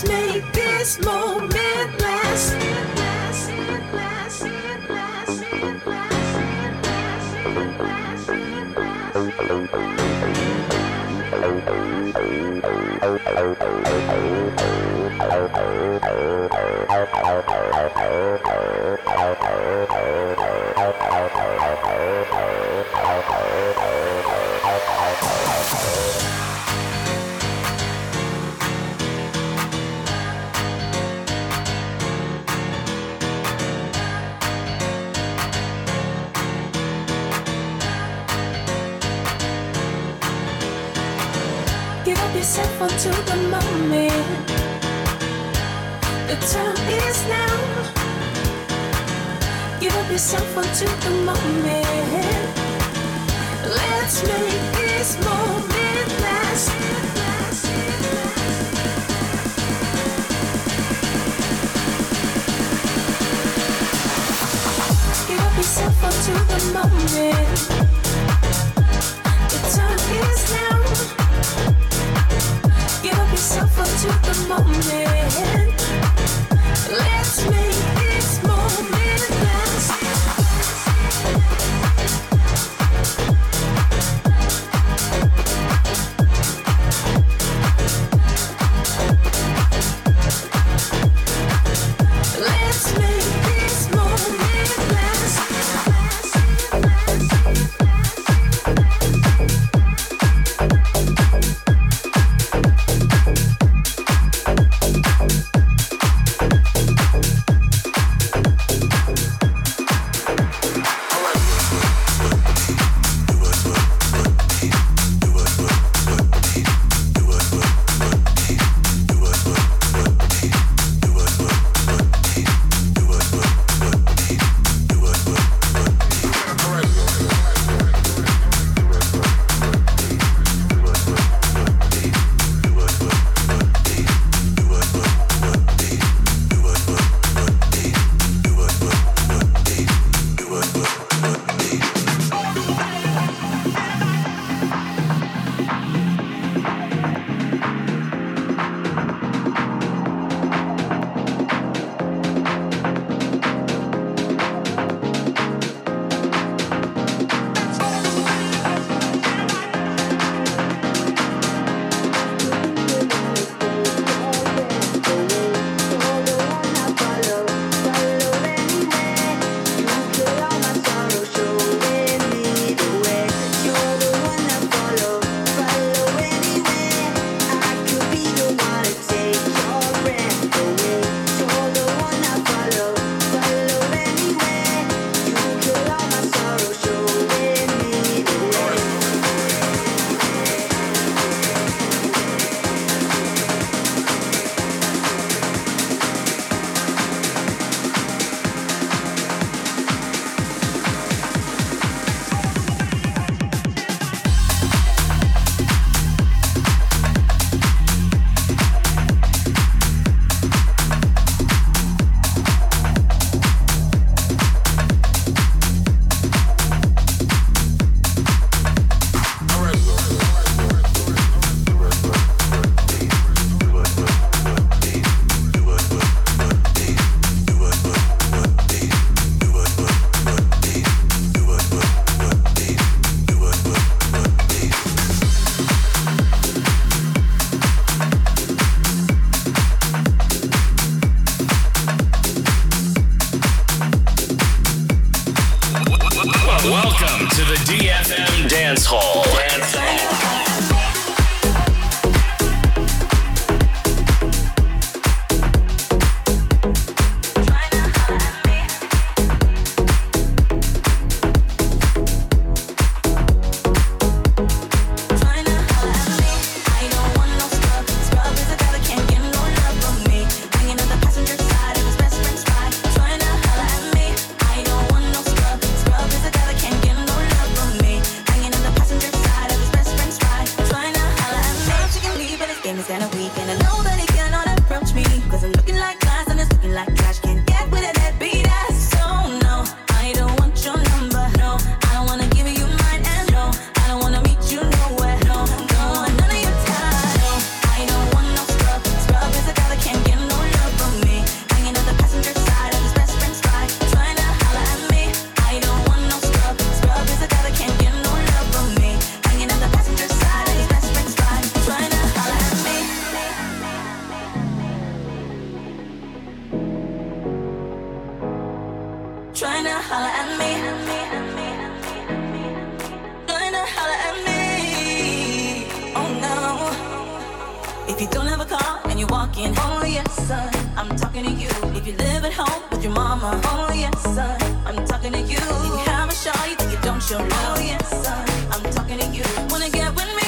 Let's make this moment. car and you're walking. Oh yes, son, I'm talking to you. If you live at home with your mama. Oh yes, son, I'm talking to you. If you have a shot, you think you don't show love. Oh yes, son, I'm talking to you. Wanna get with me?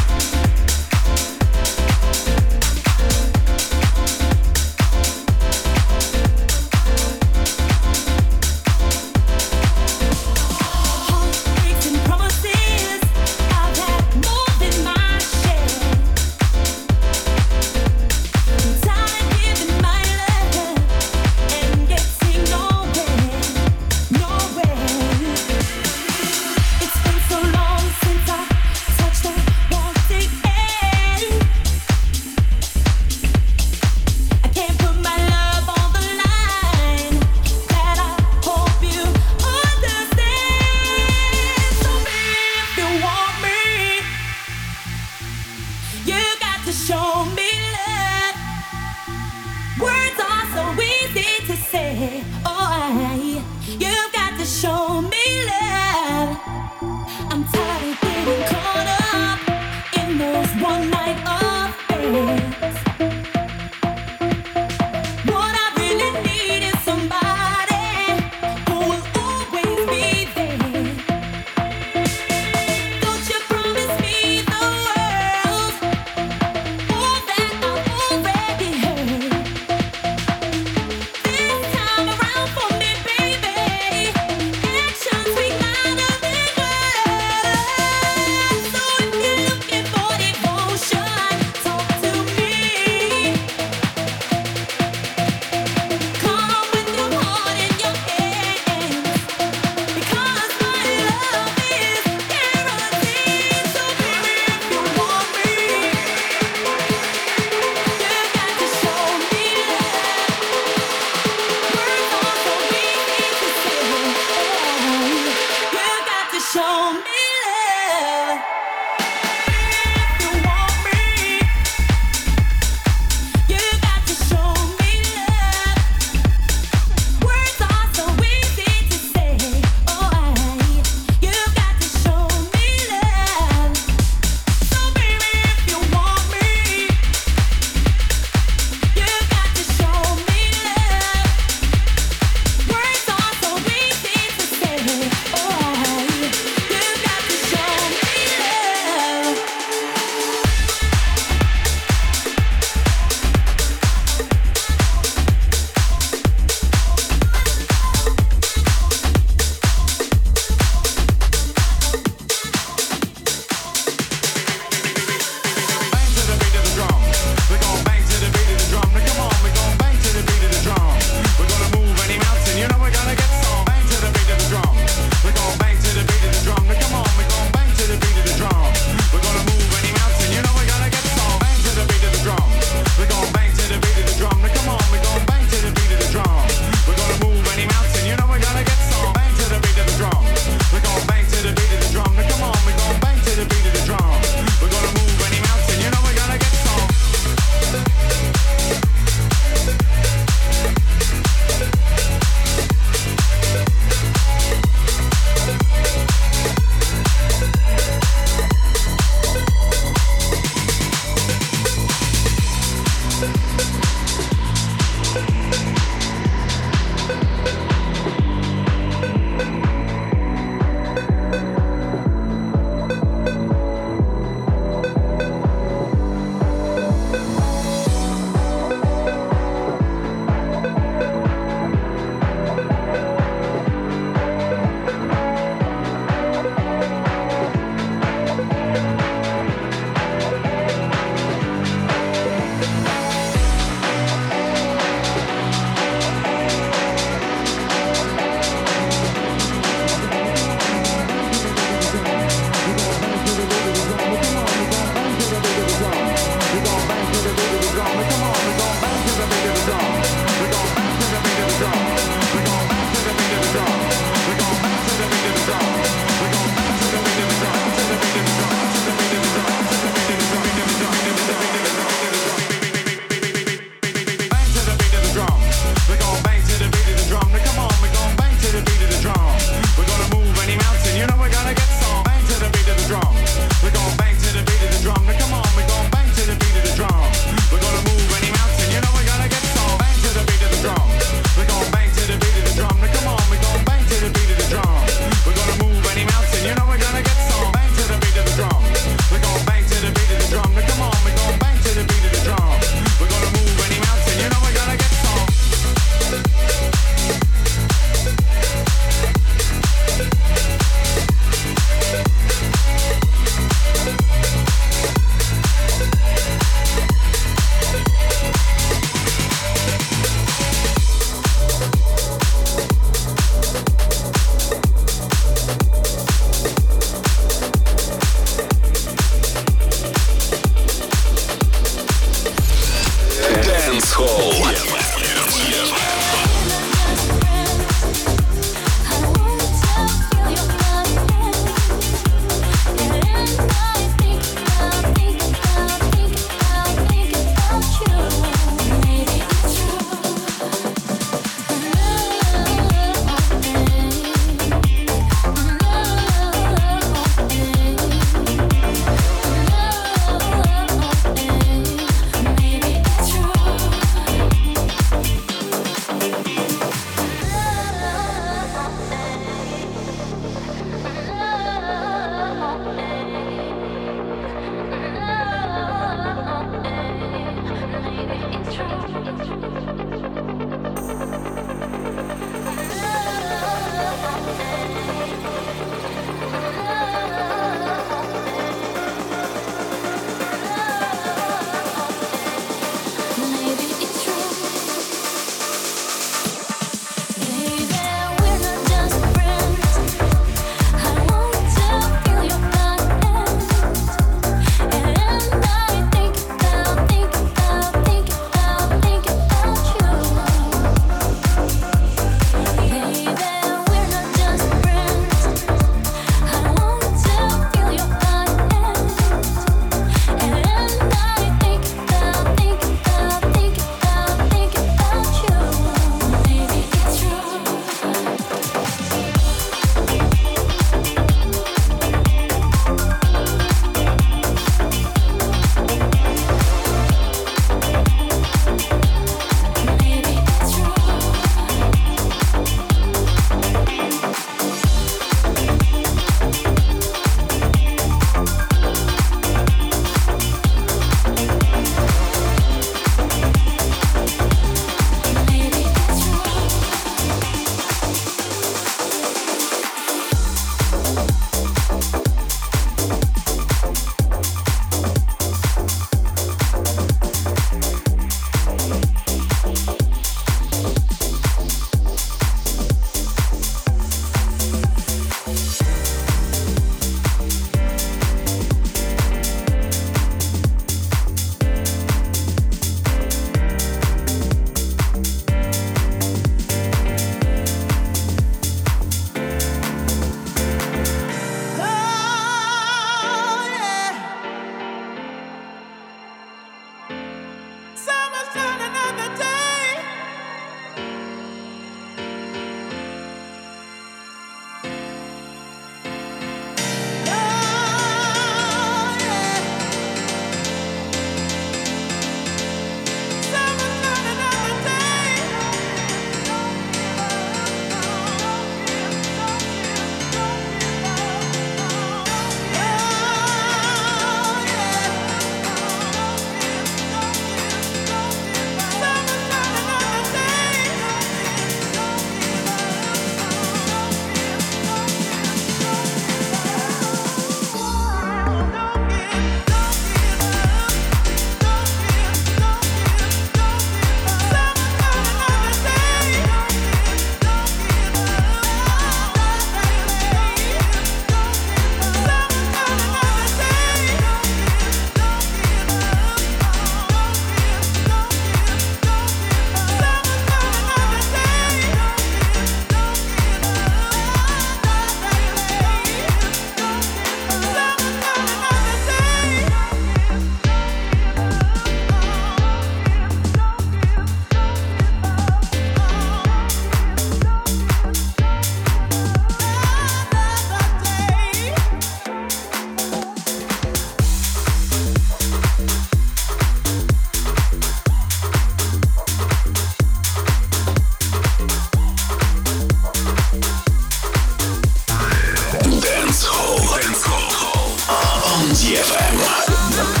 Bye.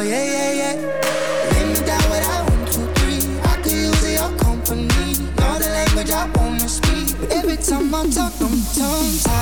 Lost in the rhythm of my mind. Give in to my feelings tonight. So if